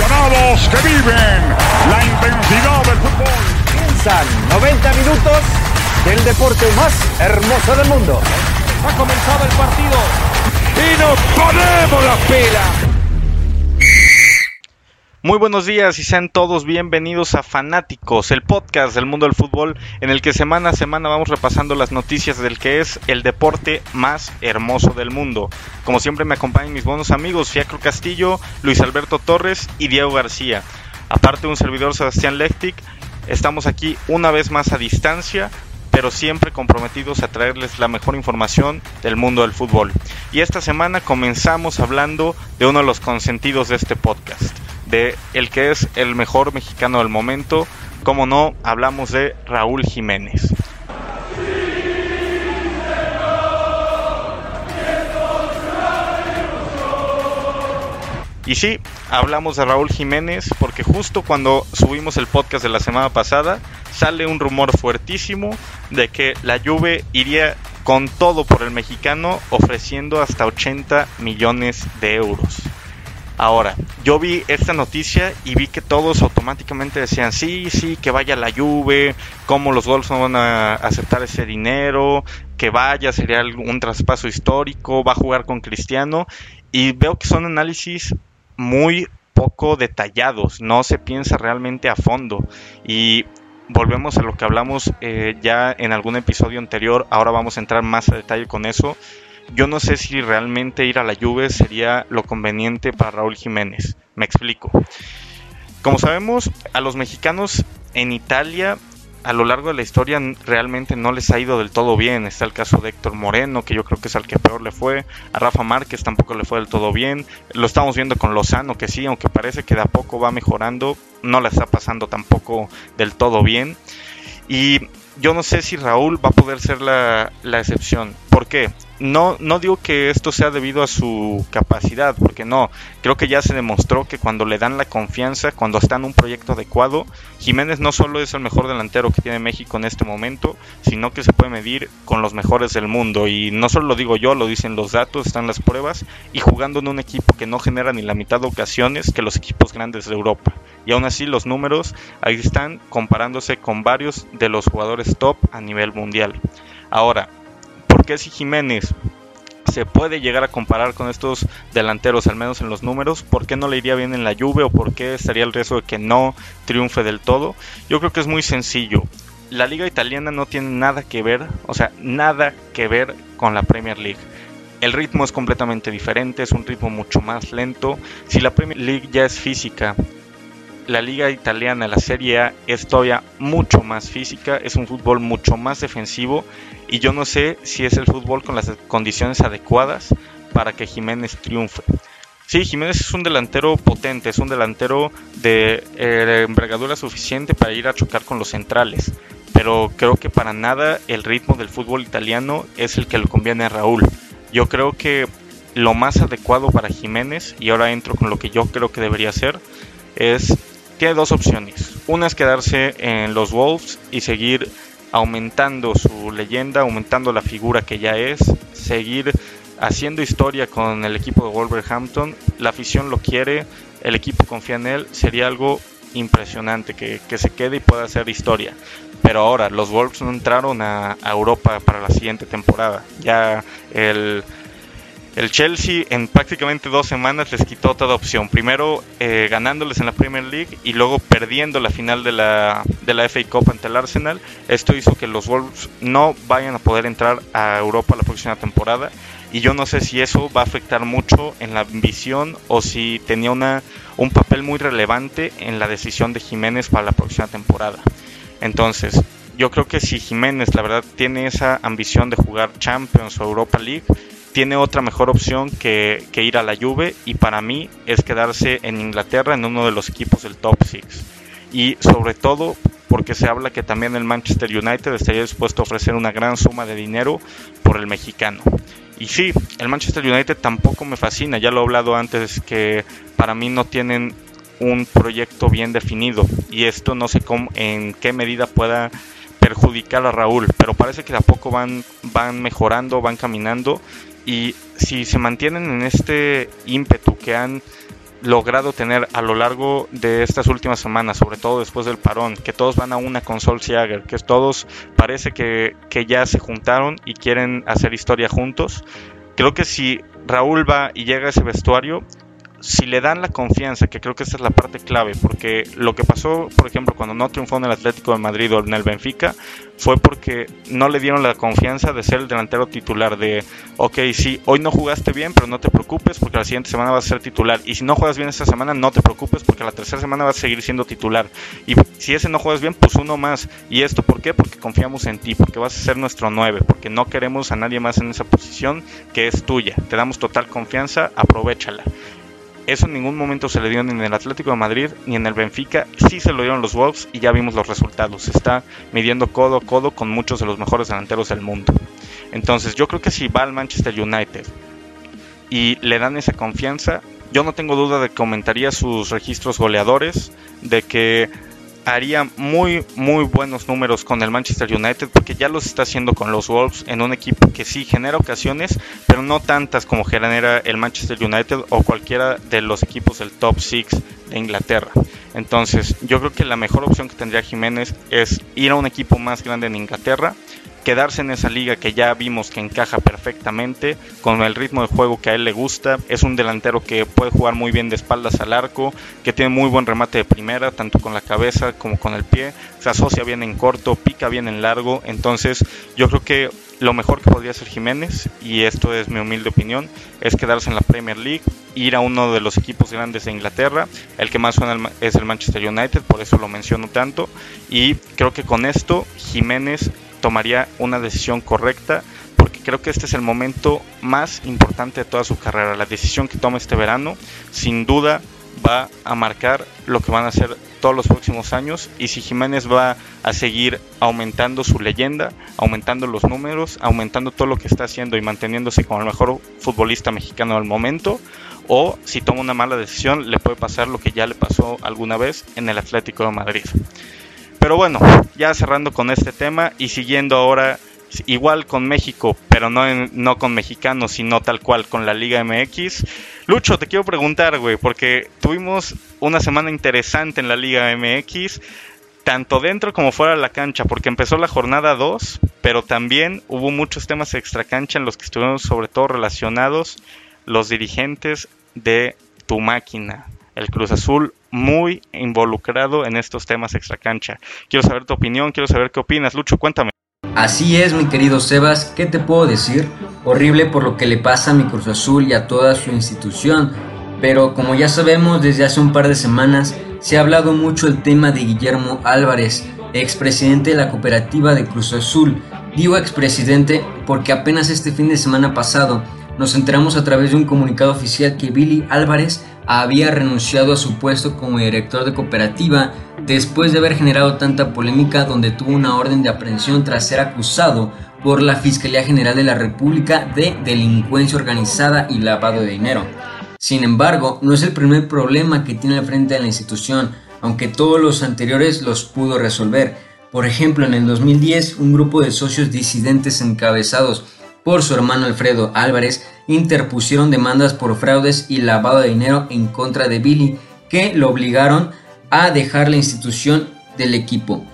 aficionados que viven la intensidad del fútbol. Comienzan 90 minutos del deporte más hermoso del mundo. Ha comenzado el partido y nos ponemos la pila. Muy buenos días y sean todos bienvenidos a Fanáticos, el podcast del mundo del fútbol en el que semana a semana vamos repasando las noticias del que es el deporte más hermoso del mundo. Como siempre me acompañan mis buenos amigos Fiacro Castillo, Luis Alberto Torres y Diego García. Aparte de un servidor Sebastián Lectic, estamos aquí una vez más a distancia pero siempre comprometidos a traerles la mejor información del mundo del fútbol. Y esta semana comenzamos hablando de uno de los consentidos de este podcast de el que es el mejor mexicano del momento. Como no, hablamos de Raúl Jiménez. Y sí, hablamos de Raúl Jiménez porque justo cuando subimos el podcast de la semana pasada sale un rumor fuertísimo de que la Juve iría con todo por el mexicano ofreciendo hasta 80 millones de euros. Ahora, yo vi esta noticia y vi que todos automáticamente decían, sí, sí, que vaya la Juve, cómo los Wolves no van a aceptar ese dinero, que vaya, sería un traspaso histórico, va a jugar con Cristiano. Y veo que son análisis muy poco detallados, no se piensa realmente a fondo. Y volvemos a lo que hablamos eh, ya en algún episodio anterior, ahora vamos a entrar más a detalle con eso yo no sé si realmente ir a la Juve sería lo conveniente para Raúl Jiménez. Me explico. Como sabemos, a los mexicanos en Italia a lo largo de la historia realmente no les ha ido del todo bien. Está el caso de Héctor Moreno, que yo creo que es al que peor le fue. A Rafa Márquez tampoco le fue del todo bien. Lo estamos viendo con Lozano, que sí, aunque parece que de a poco va mejorando, no le está pasando tampoco del todo bien. Y yo no sé si Raúl va a poder ser la, la excepción. ¿Por qué? No, no digo que esto sea debido a su capacidad, porque no, creo que ya se demostró que cuando le dan la confianza, cuando está en un proyecto adecuado, Jiménez no solo es el mejor delantero que tiene México en este momento, sino que se puede medir con los mejores del mundo. Y no solo lo digo yo, lo dicen los datos, están las pruebas, y jugando en un equipo que no genera ni la mitad de ocasiones que los equipos grandes de Europa. Y aún así los números ahí están comparándose con varios de los jugadores top a nivel mundial. Ahora, que si Jiménez se puede llegar a comparar con estos delanteros, al menos en los números, ¿por qué no le iría bien en la Juve o por qué estaría el riesgo de que no triunfe del todo? Yo creo que es muy sencillo. La liga italiana no tiene nada que ver, o sea, nada que ver con la Premier League. El ritmo es completamente diferente, es un ritmo mucho más lento. Si la Premier League ya es física, la liga italiana, la Serie A, es todavía mucho más física, es un fútbol mucho más defensivo y yo no sé si es el fútbol con las condiciones adecuadas para que Jiménez triunfe. Sí, Jiménez es un delantero potente, es un delantero de eh, envergadura suficiente para ir a chocar con los centrales, pero creo que para nada el ritmo del fútbol italiano es el que le conviene a Raúl. Yo creo que lo más adecuado para Jiménez, y ahora entro con lo que yo creo que debería ser, es tiene dos opciones. Una es quedarse en los Wolves y seguir aumentando su leyenda, aumentando la figura que ya es, seguir haciendo historia con el equipo de Wolverhampton. La afición lo quiere, el equipo confía en él, sería algo impresionante que, se quede y pueda hacer historia. Pero ahora, los Wolves no entraron a Europa para la siguiente temporada. Ya el el Chelsea en prácticamente dos semanas les quitó toda opción. Primero eh, ganándoles en la Premier League y luego perdiendo la final de la, de la FA Cup ante el Arsenal. Esto hizo que los Wolves no vayan a poder entrar a Europa la próxima temporada. Y yo no sé si eso va a afectar mucho en la ambición o si tenía una, un papel muy relevante en la decisión de Jiménez para la próxima temporada. Entonces, yo creo que si Jiménez la verdad tiene esa ambición de jugar Champions o Europa League, tiene otra mejor opción que, ir a la Juve y para mí es quedarse en Inglaterra en uno de los equipos del top 6. Y sobre todo porque se habla que también el Manchester United estaría dispuesto a ofrecer una gran suma de dinero por el mexicano. Y sí, el Manchester United tampoco me fascina, ya lo he hablado antes que para mí no tienen un proyecto bien definido y esto no sé cómo, en qué medida pueda perjudicar a Raúl, pero parece que de a poco van, van mejorando, van caminando y si se mantienen en este ímpetu que han logrado tener a lo largo de estas últimas semanas, sobre todo después del parón, que todos van a una con Solskjaer, que todos parece que, que ya se juntaron y quieren hacer historia juntos. Creo que si Raúl va y llega a ese vestuario, si le dan la confianza, que creo que esa es la parte clave, porque lo que pasó, por ejemplo, cuando no triunfó en el Atlético de Madrid o en el Benfica, fue porque no le dieron la confianza de ser el delantero titular, de, ok, sí, hoy no jugaste bien, pero no te preocupes porque la siguiente semana vas a ser titular, y si no juegas bien esta semana, no te preocupes porque la tercera semana vas a seguir siendo titular, y si ese no juegas bien, pues uno más, y esto, ¿por qué? Porque confiamos en ti, porque vas a ser nuestro 9, porque no queremos a nadie más en esa posición que es tuya, te damos total confianza, aprovechala. Eso en ningún momento se le dio ni en el Atlético de Madrid ni en el Benfica. Sí se lo dieron los Wolves y ya vimos los resultados. Se está midiendo codo a codo con muchos de los mejores delanteros del mundo. Entonces yo creo que si va al Manchester United y le dan esa confianza, yo no tengo duda de que aumentaría sus registros goleadores, de que haría muy muy buenos números con el Manchester United porque ya los está haciendo con los Wolves en un equipo que sí genera ocasiones pero no tantas como genera el Manchester United o cualquiera de los equipos del top 6 de Inglaterra. Entonces yo creo que la mejor opción que tendría Jiménez es ir a un equipo más grande en Inglaterra quedarse en esa liga que ya vimos que encaja perfectamente con el ritmo de juego que a él le gusta. Es un delantero que puede jugar muy bien de espaldas al arco, que tiene muy buen remate de primera, tanto con la cabeza como con el pie. Se asocia bien en corto, pica bien en largo. Entonces yo creo que lo mejor que podría hacer Jiménez, y esto es mi humilde opinión, es quedarse en la Premier League, ir a uno de los equipos grandes de Inglaterra. El que más suena es el Manchester United, por eso lo menciono tanto. Y creo que con esto Jiménez tomaría una decisión correcta porque creo que este es el momento más importante de toda su carrera. La decisión que toma este verano sin duda va a marcar lo que van a ser todos los próximos años y si Jiménez va a seguir aumentando su leyenda, aumentando los números, aumentando todo lo que está haciendo y manteniéndose como el mejor futbolista mexicano del momento o si toma una mala decisión le puede pasar lo que ya le pasó alguna vez en el Atlético de Madrid. Pero bueno, ya cerrando con este tema y siguiendo ahora igual con México, pero no, no con mexicanos, sino tal cual con la Liga MX. Lucho, te quiero preguntar, güey, porque tuvimos una semana interesante en la Liga MX, tanto dentro como fuera de la cancha, porque empezó la jornada 2, pero también hubo muchos temas extra cancha en los que estuvieron sobre todo relacionados los dirigentes de tu máquina, el Cruz Azul muy involucrado en estos temas extracancha. Quiero saber tu opinión, quiero saber qué opinas. Lucho, cuéntame. Así es, mi querido Sebas, ¿qué te puedo decir? Horrible por lo que le pasa a mi Cruz Azul y a toda su institución, pero como ya sabemos desde hace un par de semanas, se ha hablado mucho el tema de Guillermo Álvarez, expresidente de la cooperativa de Cruz Azul. Digo expresidente porque apenas este fin de semana pasado nos enteramos a través de un comunicado oficial que Billy Álvarez había renunciado a su puesto como director de cooperativa después de haber generado tanta polémica donde tuvo una orden de aprehensión tras ser acusado por la Fiscalía General de la República de delincuencia organizada y lavado de dinero. Sin embargo, no es el primer problema que tiene al frente de la institución, aunque todos los anteriores los pudo resolver. Por ejemplo, en el 2010, un grupo de socios disidentes encabezados por su hermano Alfredo Álvarez interpusieron demandas por fraudes y lavado de dinero en contra de Billy, que lo obligaron a dejar la institución del equipo.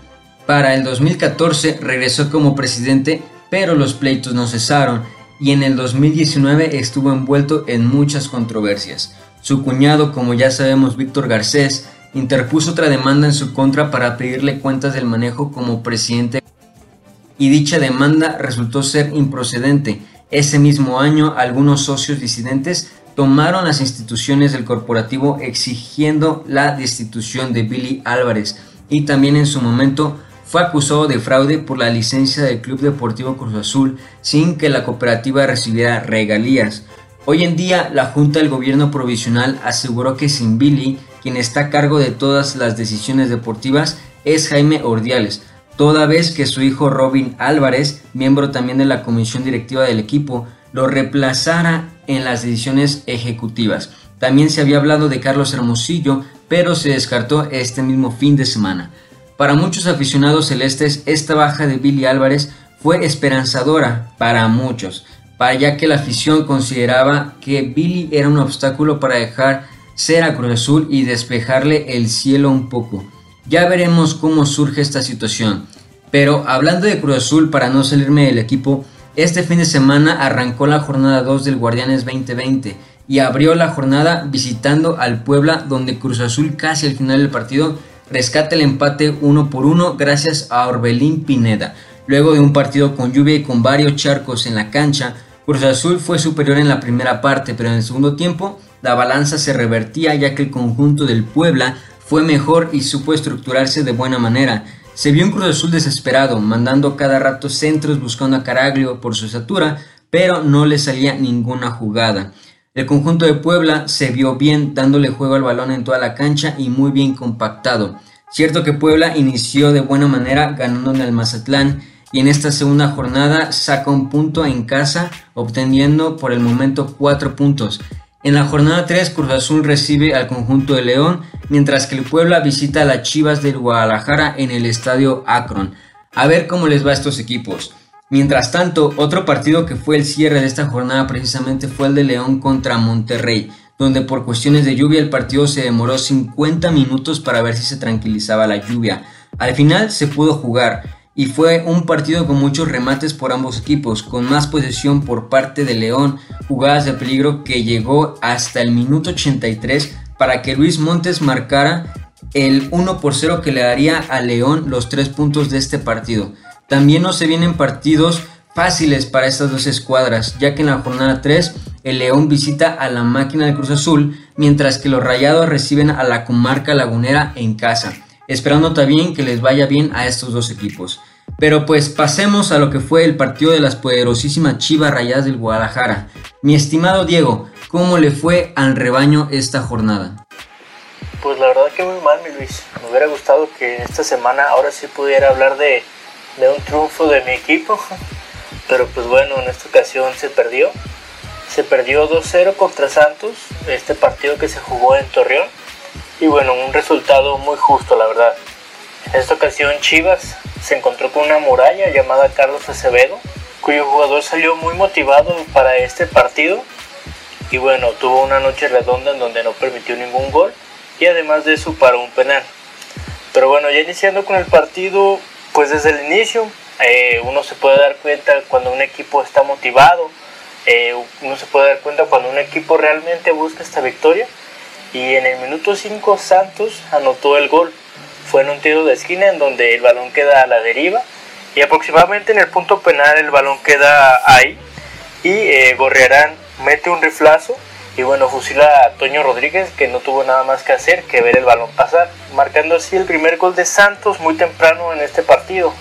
Para el 2014 regresó como presidente, pero los pleitos no cesaron y en el 2019 estuvo envuelto en muchas controversias. Su cuñado, como ya sabemos, Víctor Garcés, interpuso otra demanda en su contra para pedirle cuentas del manejo como presidente y dicha demanda resultó ser improcedente. Ese mismo año, algunos socios disidentes tomaron las instituciones del corporativo exigiendo la destitución de Billy Álvarez y también en su momento fue acusado de fraude por la licencia del Club Deportivo Cruz Azul sin que la cooperativa recibiera regalías. Hoy en día, la Junta del Gobierno Provisional aseguró que sin Billy, quien está a cargo de todas las decisiones deportivas, es Jaime Ordiales, toda vez que su hijo Robin Álvarez, miembro también de la comisión directiva del equipo, lo reemplazara en las decisiones ejecutivas. También se había hablado de Carlos Hermosillo, pero se descartó este mismo fin de semana. Para muchos aficionados celestes, esta baja de Billy Álvarez fue esperanzadora para muchos, para ya que la afición consideraba que Billy era un obstáculo para dejar ser a Cruz Azul y despejarle el cielo un poco. Ya veremos cómo surge esta situación. Pero hablando de Cruz Azul, para no salirme del equipo, este fin de semana arrancó la jornada 2 del Guardianes 2020 y abrió la jornada visitando al Puebla donde Cruz Azul casi al final del partido rescata el empate uno por uno gracias a Orbelín Pineda. Luego de un partido con lluvia y con varios charcos en la cancha, Cruz Azul fue superior en la primera parte, pero en el segundo tiempo la balanza se revertía ya que el conjunto del Puebla fue mejor y supo estructurarse de buena manera. Se vio un Cruz Azul desesperado, mandando cada rato centros buscando a Caraglio por su estatura, pero no le salía ninguna jugada. El conjunto de Puebla se vio bien dándole juego al balón en toda la cancha y muy bien compactado. Cierto que Puebla inició de buena manera ganando en el Mazatlán y en esta segunda jornada saca un punto en casa obteniendo por el momento cuatro puntos. En la jornada 3 Cruz Azul recibe al conjunto de León mientras que el Puebla visita a las Chivas del Guadalajara en el estadio Akron. A ver cómo les va a estos equipos. Mientras tanto, otro partido que fue el cierre de esta jornada precisamente fue el de León contra Monterrey, donde por cuestiones de lluvia el partido se demoró 50 minutos para ver si se tranquilizaba la lluvia. Al final se pudo jugar y fue un partido con muchos remates por ambos equipos, con más posesión por parte de León, jugadas de peligro que llegó hasta el minuto 83 para que Luis Montes marcara el 1 por 0 que le daría a León los tres puntos de este partido. También no se vienen partidos fáciles para estas dos escuadras, ya que en la jornada 3 el León visita a la máquina de Cruz Azul, mientras que los Rayados reciben a la comarca lagunera en casa, esperando también que les vaya bien a estos dos equipos. Pero pues pasemos a lo que fue el partido de las poderosísimas Chivas Rayadas del Guadalajara. Mi estimado Diego, ¿cómo le fue al rebaño esta jornada? Pues la verdad que muy mal, mi Luis. Me hubiera gustado que esta semana ahora sí pudiera hablar de de un triunfo de mi equipo, pero pues bueno, en esta ocasión se perdió. Se perdió 2-0 contra Santos, este partido que se jugó en Torreón, y bueno, un resultado muy justo, la verdad. En esta ocasión Chivas se encontró con una muralla llamada Carlos Acevedo, cuyo jugador salió muy motivado para este partido y bueno, tuvo una noche redonda en donde no permitió ningún gol y además de eso paró un penal. Pero bueno, ya iniciando con el partido, pues desde el inicio eh, uno se puede dar cuenta cuando un equipo está motivado, eh, uno se puede dar cuenta cuando un equipo realmente busca esta victoria. Y en el minuto 5 Santos anotó el gol. Fue en un tiro de esquina en donde el balón queda a la deriva y aproximadamente en el punto penal el balón queda ahí y eh, Gorriarán mete un riflazo y bueno, fusila a Toño Rodríguez que no tuvo nada más que hacer que ver el balón pasar, marcando así el primer gol de Santos muy temprano en este partido.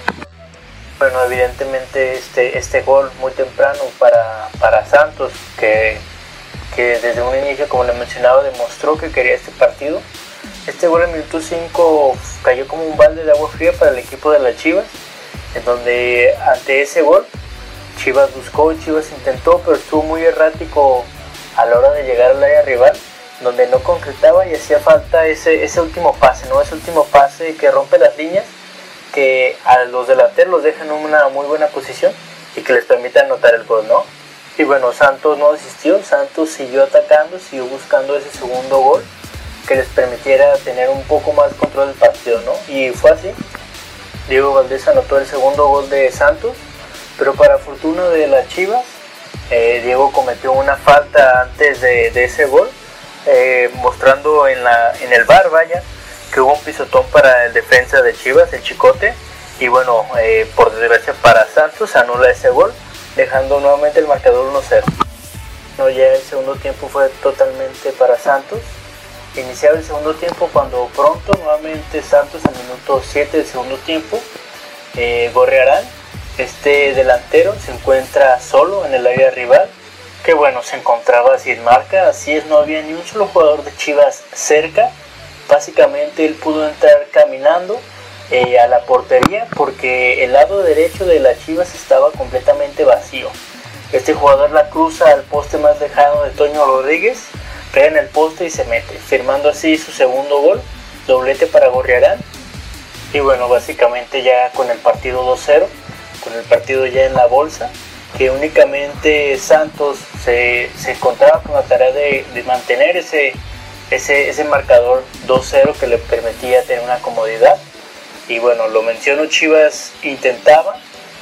Bueno, evidentemente este, este gol muy temprano para, para Santos, que, que desde un inicio, como le mencionaba, demostró que quería este partido. Este gol en minuto 5 cayó como un balde de agua fría para el equipo de las Chivas, en donde ante ese gol Chivas buscó, Chivas intentó, pero estuvo muy errático a la hora de llegar al área rival, donde no concretaba y hacía falta ese, ese último pase, ¿no? Ese último pase que rompe las líneas, que a los delanteros los deja en una muy buena posición y que les permite anotar el gol, ¿no? Y bueno, Santos no desistió, Santos siguió atacando, siguió buscando ese segundo gol que les permitiera tener un poco más control del partido, ¿no? Y fue así. Diego Valdés anotó el segundo gol de Santos, pero para fortuna de las Chivas, eh, Diego cometió una falta antes de, ese gol, eh, mostrando en, la, en el bar, vaya, que hubo un pisotón para el defensa de Chivas, el Chicote, y bueno, eh, por desgracia para Santos anula ese gol, dejando nuevamente el marcador 1-0. No, ya el segundo tiempo fue totalmente para Santos. Iniciaba el segundo tiempo cuando pronto nuevamente Santos al minuto 7 del segundo tiempo eh, Gorrearán este delantero se encuentra solo en el área rival, que bueno, se encontraba sin marca, así es, no había ni un solo jugador de Chivas cerca. Básicamente él pudo entrar caminando eh, a la portería porque el lado derecho de las Chivas estaba completamente vacío. Este jugador la cruza al poste más lejano de Toño Rodríguez, pega en el poste y se mete, firmando así su segundo gol, doblete para Gorriarán. Y bueno, básicamente ya con el partido 2-0 con el partido ya en la bolsa, que únicamente Santos se, se encontraba con la tarea de, mantener ese, ese, ese marcador 2-0 que le permitía tener una comodidad. Y bueno, lo menciono, Chivas intentaba,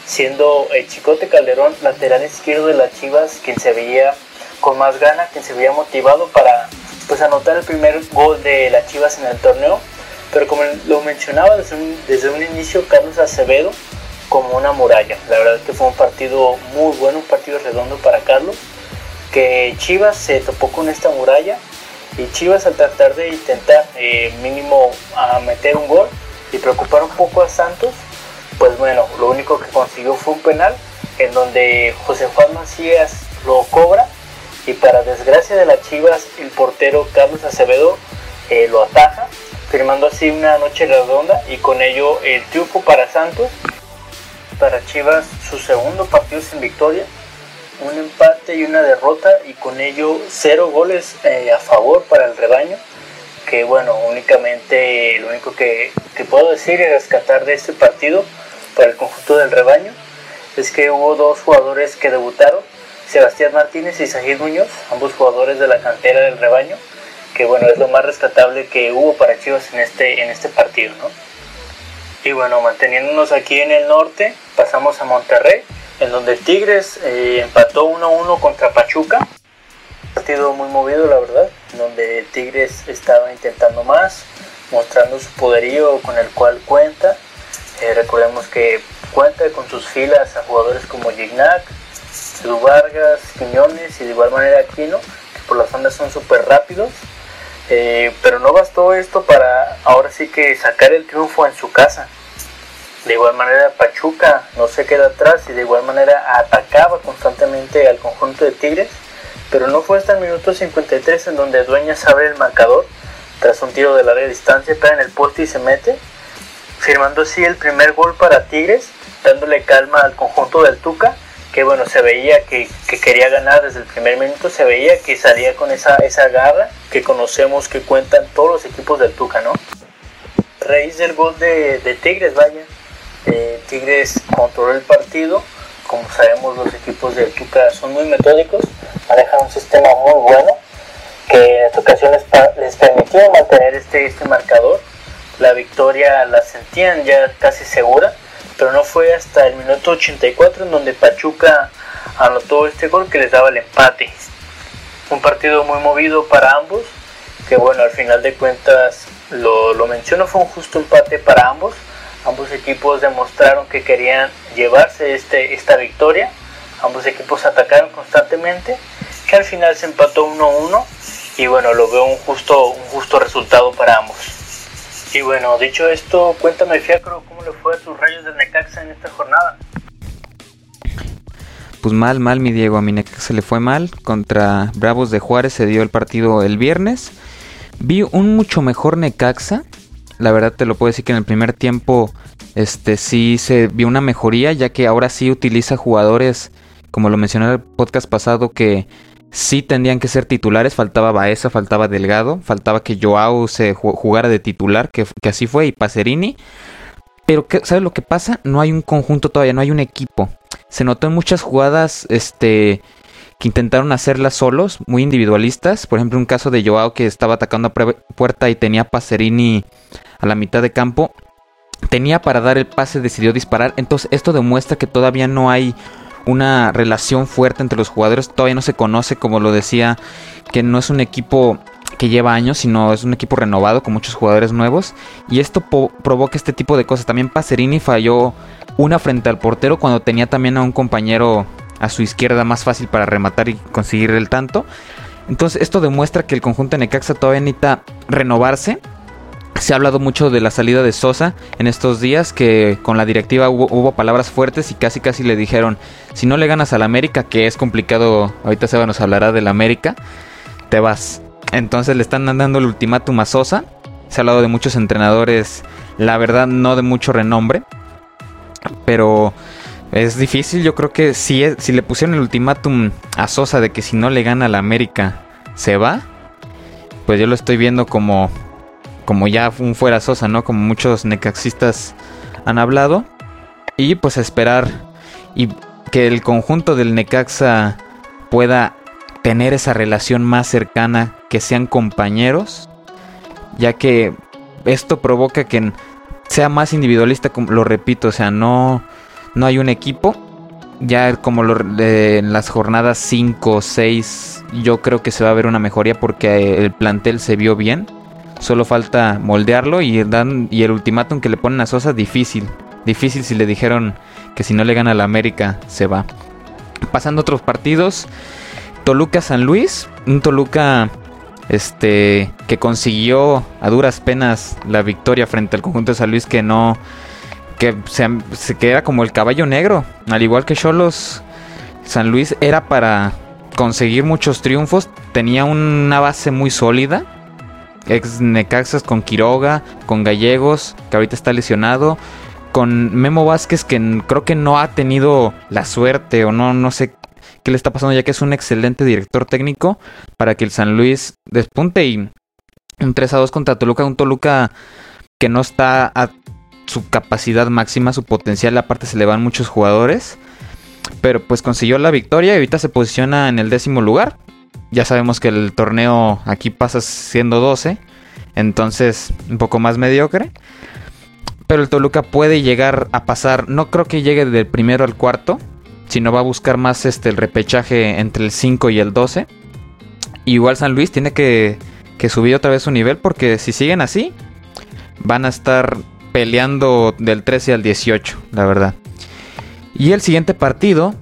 siendo el Chicote Calderón lateral izquierdo de las Chivas, quien se veía con más ganas, quien se veía motivado para pues anotar el primer gol de las Chivas en el torneo. Pero como lo mencionaba desde un, desde un inicio, Carlos Acevedo como una muralla. La verdad es que fue un partido muy bueno, un partido redondo para Carlos. Que Chivas se topó con esta muralla y Chivas al tratar de intentar eh, mínimo meter un gol y preocupar un poco a Santos, pues bueno, lo único que consiguió fue un penal en donde José Juan Macías lo cobra y para desgracia de las Chivas el portero Carlos Acevedo eh, lo ataja, firmando así una noche redonda y con ello el triunfo para Santos, para Chivas su segundo partido sin victoria un empate y una derrota y con ello cero goles eh, a favor para el rebaño que bueno únicamente lo único que, puedo decir y rescatar de este partido para el conjunto del rebaño es que hubo dos jugadores que debutaron Sebastián Martínez y Sajid Muñoz ambos jugadores de la cantera del rebaño que bueno es lo más rescatable que hubo para Chivas en este en este partido ¿no? y bueno manteniéndonos aquí en el norte pasamos a Monterrey en donde Tigres eh, empató 1-1 contra Pachuca. Partido muy movido, la verdad, donde Tigres estaba intentando más, mostrando su poderío con el cual cuenta. Eh, recordemos que cuenta con sus filas a jugadores como Gignac, Edu Vargas, Quiñones y de igual manera Aquino, que por las ondas son súper rápidos. Eh, pero no bastó esto para ahora sí que sacar el triunfo en su casa. De igual manera Pachuca no se queda atrás y de igual manera atacaba constantemente al conjunto de Tigres, pero no fue hasta el minuto 53 en donde Dueñas abre el marcador tras un tiro de larga distancia, pega en el poste y se mete, firmando así el primer gol para Tigres, dándole calma al conjunto del Tuca, que bueno, se veía que, quería ganar desde el primer minuto, se veía que salía con esa, esa garra que conocemos que cuentan todos los equipos del Tuca, ¿no? Raíz del gol de, de Tigres, vaya, eh, Tigres controló el partido. Como sabemos, los equipos de Tuca son muy metódicos, manejan un sistema muy bueno que en ocasión les, permitió mantener este, este marcador. La victoria la sentían ya casi segura, pero no fue hasta el minuto 84 en donde Pachuca anotó este gol que les daba el empate. Un partido muy movido para ambos, que bueno, al final de cuentas lo, lo menciono, fue un justo empate para ambos Ambos equipos demostraron que querían llevarse este, esta victoria. Ambos equipos atacaron constantemente, que al final se empató 1-1 y bueno, lo veo un justo, un justo resultado para ambos. Y bueno, dicho esto, cuéntame Fiacro, ¿cómo le fue a tus rayos de Necaxa en esta jornada? Pues mal, mal mi Diego, a mi Necaxa le fue mal. Contra Bravos de Juárez se dio el partido el viernes. Vi un mucho mejor Necaxa la verdad te lo puedo decir que en el primer tiempo este sí se vio una mejoría, ya que ahora sí utiliza jugadores, como lo mencioné en el podcast pasado, que sí tendrían que ser titulares. Faltaba Baeza, faltaba Delgado, faltaba que Joao se jugara de titular, que, así fue, y Pacerini. Pero, ¿sabes lo que pasa? No hay un conjunto todavía, no hay un equipo. Se notó en muchas jugadas, este, que intentaron hacerlas solos, muy individualistas. Por ejemplo, un caso de Joao que estaba atacando a puerta y tenía Pacerini a la mitad de campo. Tenía para dar el pase, decidió disparar. Entonces esto demuestra que todavía no hay una relación fuerte entre los jugadores. Todavía no se conoce, como lo decía, que no es un equipo que lleva años, sino es un equipo renovado con muchos jugadores nuevos. Y esto provoca este tipo de cosas. También Pacerini falló una frente al portero cuando tenía también a un compañero a su izquierda más fácil para rematar y conseguir el tanto. Entonces esto demuestra que el conjunto de Necaxa todavía necesita renovarse. Se ha hablado mucho de la salida de Sosa en estos días, que con la directiva hubo, palabras fuertes y casi casi le dijeron, si no le ganas al América, que es complicado, ahorita Seba nos hablará del América, te vas. Entonces le están dando el ultimátum a Sosa. Se ha hablado de muchos entrenadores, la verdad no de mucho renombre, pero es difícil, yo creo que si, si le pusieron el ultimátum a Sosa de que si no le gana a la América se va, pues yo lo estoy viendo como, como ya un fuera Sosa, ¿no? Como muchos necaxistas han hablado. Y pues esperar y que el conjunto del Necaxa pueda tener esa relación más cercana, que sean compañeros, ya que esto provoca que sea más individualista, lo repito, o sea, no, no hay un equipo. Ya como en las jornadas 5 o 6, yo creo que se va a ver una mejoría porque el plantel se vio bien. Solo falta moldearlo y, el ultimátum que le ponen a Sosa, difícil. Difícil si le dijeron que si no le gana a la América, se va. Pasando otros partidos, Toluca San Luis, un Toluca este que consiguió a duras penas la victoria frente al conjunto de San Luis que no que se, se queda como el caballo negro, al igual que Cholos San Luis era para conseguir muchos triunfos, tenía una base muy sólida. Ex Necaxas con Quiroga, con Gallegos, que ahorita está lesionado, con Memo Vázquez que creo que no ha tenido la suerte o no no sé qué le está pasando, ya que es un excelente director técnico para que el San Luis despunte y un 3 a 2 contra Toluca, un Toluca que no está a su capacidad máxima, su potencial, aparte se le van muchos jugadores, pero pues consiguió la victoria y ahorita se posiciona en el décimo lugar. Ya sabemos que el torneo aquí pasa siendo 12, entonces un poco más mediocre. Pero el Toluca puede llegar a pasar, no creo que llegue del primero al cuarto, no va a buscar más este, el repechaje entre el 5 y el 12. Igual San Luis tiene que, que subir otra vez su nivel porque si siguen así, van a estar peleando del 13 al 18, la verdad. Y el siguiente partido,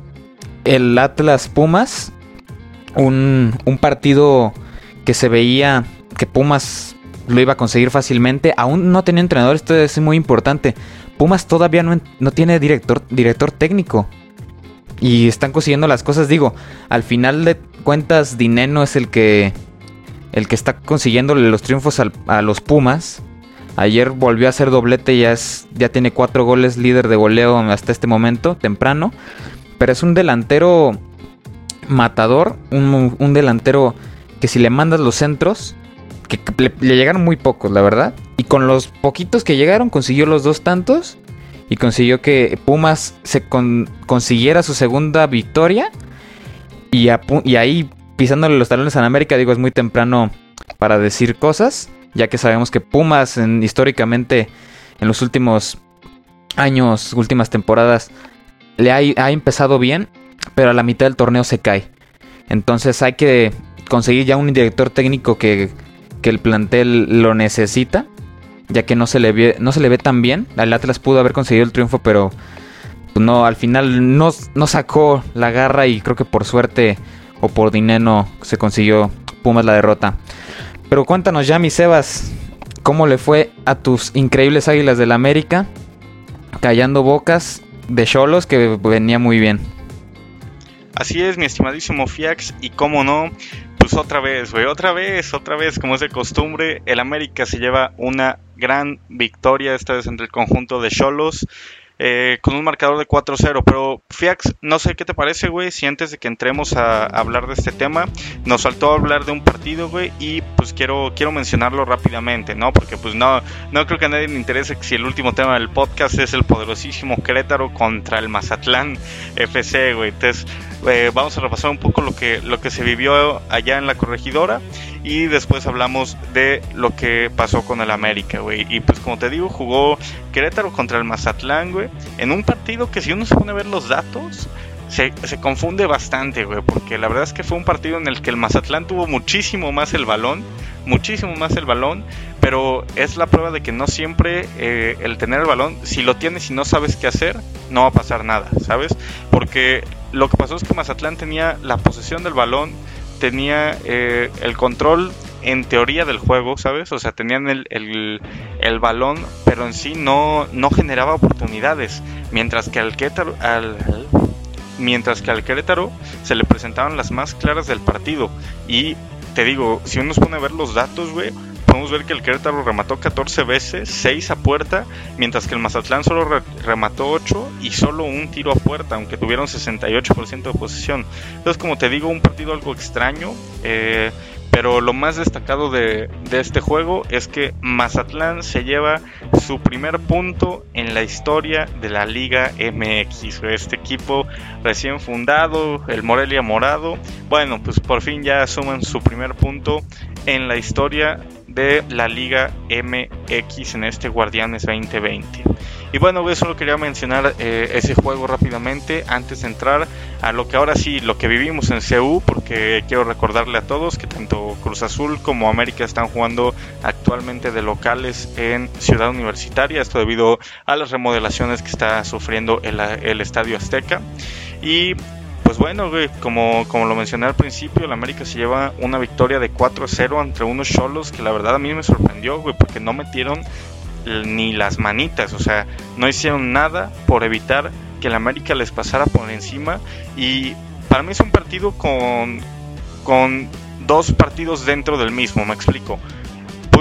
el Atlas Pumas, un, un partido que se veía que Pumas lo iba a conseguir fácilmente. Aún no tenía entrenador, esto es muy importante. Pumas todavía no, no tiene director, director técnico y están consiguiendo las cosas. Digo, al final de cuentas, Dineno es el que el que está consiguiendo los triunfos a los Pumas. Ayer volvió a hacer doblete, ya, es, ya tiene cuatro goles, líder de goleo hasta este momento, temprano. Pero es un delantero matador, un, delantero que si le mandas los centros, que le, le, llegaron muy pocos, la verdad. Y con los poquitos que llegaron, consiguió los dos tantos y consiguió que Pumas se consiguiera su segunda victoria. Y, y ahí pisándole los talones a América, digo, es muy temprano para decir cosas, ya que sabemos que Pumas en, históricamente en los últimos años, últimas temporadas, le ha, ha empezado bien, pero a la mitad del torneo se cae. Entonces hay que conseguir ya un director técnico que, que el plantel lo necesita ya que no se le ve, no se le ve tan bien. Al Atlas pudo haber conseguido el triunfo, pero pues, no, al final no, no sacó la garra y creo que por suerte o por dinero se consiguió Pumas la derrota. Pero cuéntanos ya, mi Sebas, ¿cómo le fue a tus increíbles Águilas del América? Callando bocas de Cholos que venía muy bien. Así es, mi estimadísimo Fiax, y cómo no, pues otra vez, güey, otra vez, otra vez, como es de costumbre, el América se lleva una gran victoria, esta vez entre el conjunto de Cholos. Eh, con un marcador de 4-0. Pero Fiax, no sé qué te parece, güey, si antes de que entremos a, hablar de este tema, nos faltó hablar de un partido, güey, y pues quiero, quiero mencionarlo rápidamente, ¿no? Porque pues no, no creo que a nadie le interese si el último tema del podcast es el poderosísimo Querétaro contra el Mazatlán FC, güey. Entonces, eh, vamos a repasar un poco lo que, lo que se vivió allá en la corregidora y después hablamos de lo que pasó con el América, güey. Y pues como te digo, jugó Querétaro contra el Mazatlán, güey, en un partido que si uno se pone a ver los datos, se, se, confunde bastante, güey, porque la verdad es que fue un partido en el que el Mazatlán tuvo muchísimo más el balón, muchísimo más el balón, pero es la prueba de que no siempre eh, el tener el balón, si lo tienes y no sabes qué hacer, no va a pasar nada, ¿sabes? Porque lo que pasó es que Mazatlán tenía la posesión del balón, tenía eh, el control en teoría del juego, ¿sabes? O sea, tenían el, el, balón, pero en sí no, no generaba oportunidades. Mientras que al Querétaro, al, mientras que al Querétaro se le presentaban las más claras del partido. Y te digo, si uno se pone a ver los datos, güey, podemos ver que el Querétaro remató 14 veces, 6 a puerta, mientras que el Mazatlán solo remató 8 y solo un tiro a puerta, aunque tuvieron 68% de posesión. Entonces, como te digo, un partido algo extraño. Eh, Pero lo más destacado de, este juego es que Mazatlán se lleva su primer punto en la historia de la Liga MX. Este equipo recién fundado, el Morelia Morado, bueno, pues por fin ya suman su primer punto en la historia de la Liga MX en este Guardianes 2020. Y bueno, eso lo quería mencionar eh, ese juego rápidamente antes de entrar a lo que ahora sí, lo que vivimos en CU, porque quiero recordarle a todos que tanto Cruz Azul como América están jugando actualmente de locales en Ciudad Universitaria, esto debido a las remodelaciones que está sufriendo el, el Estadio Azteca. Y pues bueno, como, como lo mencioné al principio, el América se lleva una victoria de 4-0 entre unos cholos que la verdad a mí me sorprendió, güey, porque no metieron ni las manitas, o sea, no hicieron nada por evitar que el América les pasara por encima y para mí es un partido con, con dos partidos dentro del mismo, me explico.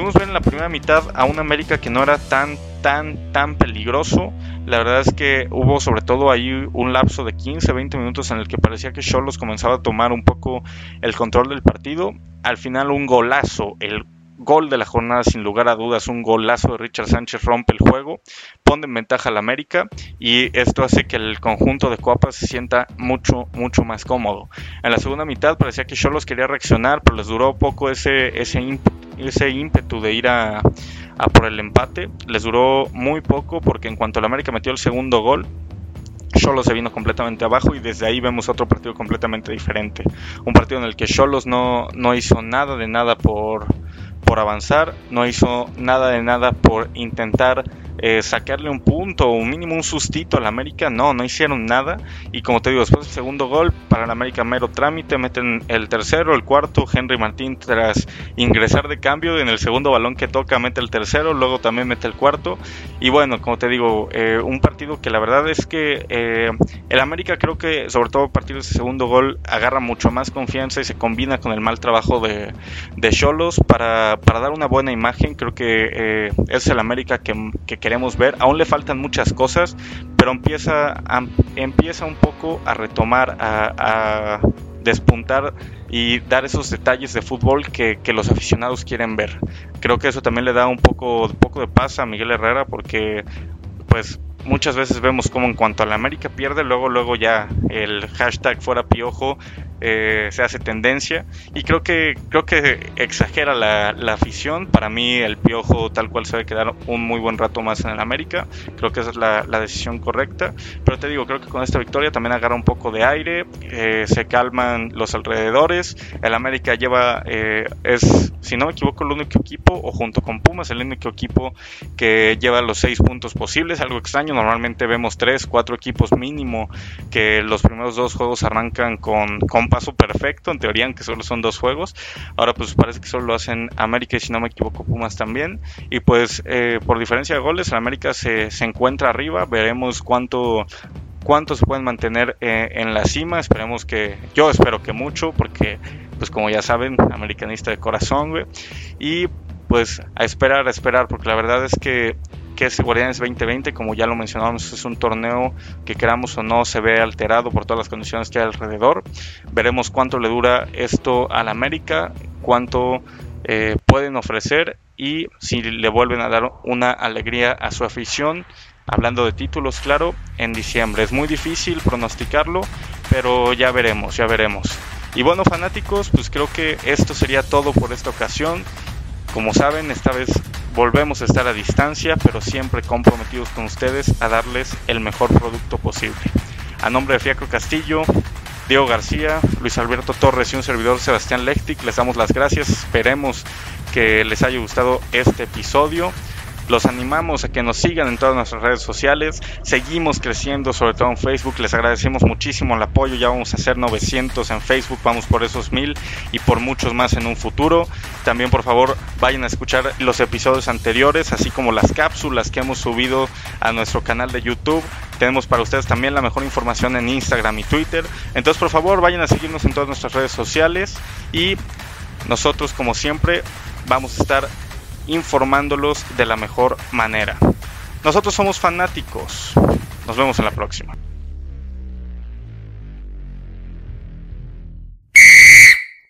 Pudimos ver en la primera mitad a un América que no era tan, tan, tan peligroso. La verdad es que hubo sobre todo ahí un lapso de 15, 20 minutos en el que parecía que Cholos comenzaba a tomar un poco el control del partido. Al final un golazo, el gol de la jornada sin lugar a dudas, un golazo de Richard Sánchez rompe el juego, pone en ventaja al América y esto hace que el conjunto de Copas se sienta mucho, mucho más cómodo. En la segunda mitad parecía que Cholos quería reaccionar, pero les duró poco ese, ese, ese ímpetu de ir a, a por el empate, les duró muy poco porque en cuanto el América metió el segundo gol, Cholos se vino completamente abajo y desde ahí vemos otro partido completamente diferente. Un partido en el que Cholos no, no hizo nada de nada por, por avanzar, no hizo nada de nada por intentar eh, sacarle un punto o mínimo un sustito al América, no, no hicieron nada. Y como te digo, después del segundo gol, para el América mero trámite, meten el tercero, el cuarto, Henry Martín tras ingresar de cambio, en el segundo balón que toca mete el tercero, luego también mete el cuarto. Y bueno, como te digo, eh, un partido que la verdad es que eh, el América creo que, sobre todo a partir de ese segundo gol, agarra mucho más confianza y se combina con el mal trabajo de Cholos para, para, dar una buena imagen. Creo que es el América que queremos ver. Aún le faltan muchas cosas, pero empieza, empieza un poco a retomar, a, despuntar y dar esos detalles de fútbol que, los aficionados quieren ver. Creo que eso también le da un poco, poco de paz a Miguel Herrera porque pues muchas veces vemos como en cuanto a la América pierde, luego luego ya el hashtag fuera piojo eh, se hace tendencia y creo que creo que exagera la, afición. Para mí el Piojo tal cual se debe quedar un muy buen rato más en el América. Creo que esa es la, decisión correcta. Pero te digo, creo que con esta victoria también agarra un poco de aire, eh, se calman los alrededores. El América lleva, eh, es, si no me equivoco, el único equipo, o junto con Pumas, el único equipo que lleva los seis puntos posibles. Algo extraño, normalmente vemos tres, cuatro equipos mínimo que los primeros dos juegos arrancan con, con paso perfecto, en teoría, aunque solo son dos juegos. Ahora pues parece que solo lo hacen América y si no me equivoco Pumas también. Y pues eh, por diferencia de goles, América se, se encuentra arriba, veremos cuánto cuánto se pueden mantener eh, en la cima. Esperemos que, yo espero que mucho, porque, pues como ya saben, americanista de corazón, güey. Y pues a esperar, a esperar, porque la verdad es que que es Guardianes 2020, como ya lo mencionamos, es un torneo que queramos o no se ve alterado por todas las condiciones que hay alrededor. Veremos cuánto le dura esto al América, cuánto eh, pueden ofrecer y si le vuelven a dar una alegría a su afición. Hablando de títulos, claro, en diciembre. Es muy difícil pronosticarlo, pero ya veremos, ya veremos. Y bueno, fanáticos, pues creo que esto sería todo por esta ocasión. Como saben, esta vez volvemos a estar a distancia, pero siempre comprometidos con ustedes a darles el mejor producto posible. A nombre de Fiacro Castillo, Diego García, Luis Alberto Torres y un servidor Sebastián Lechtic, les damos las gracias. Esperemos que les haya gustado este episodio. Los animamos a que nos sigan en todas nuestras redes sociales. Seguimos creciendo, sobre todo en Facebook. Les agradecemos muchísimo el apoyo. Ya vamos a hacer 900 en Facebook. Vamos por esos 1000 y por muchos más en un futuro. También, por favor, vayan a escuchar los episodios anteriores, así como las cápsulas que hemos subido a nuestro canal de YouTube. Tenemos para ustedes también la mejor información en Instagram y Twitter. Entonces, por favor, vayan a seguirnos en todas nuestras redes sociales. Y nosotros, como siempre, vamos a estar informándolos de la mejor manera. Nosotros somos fanáticos. Nos vemos en la próxima.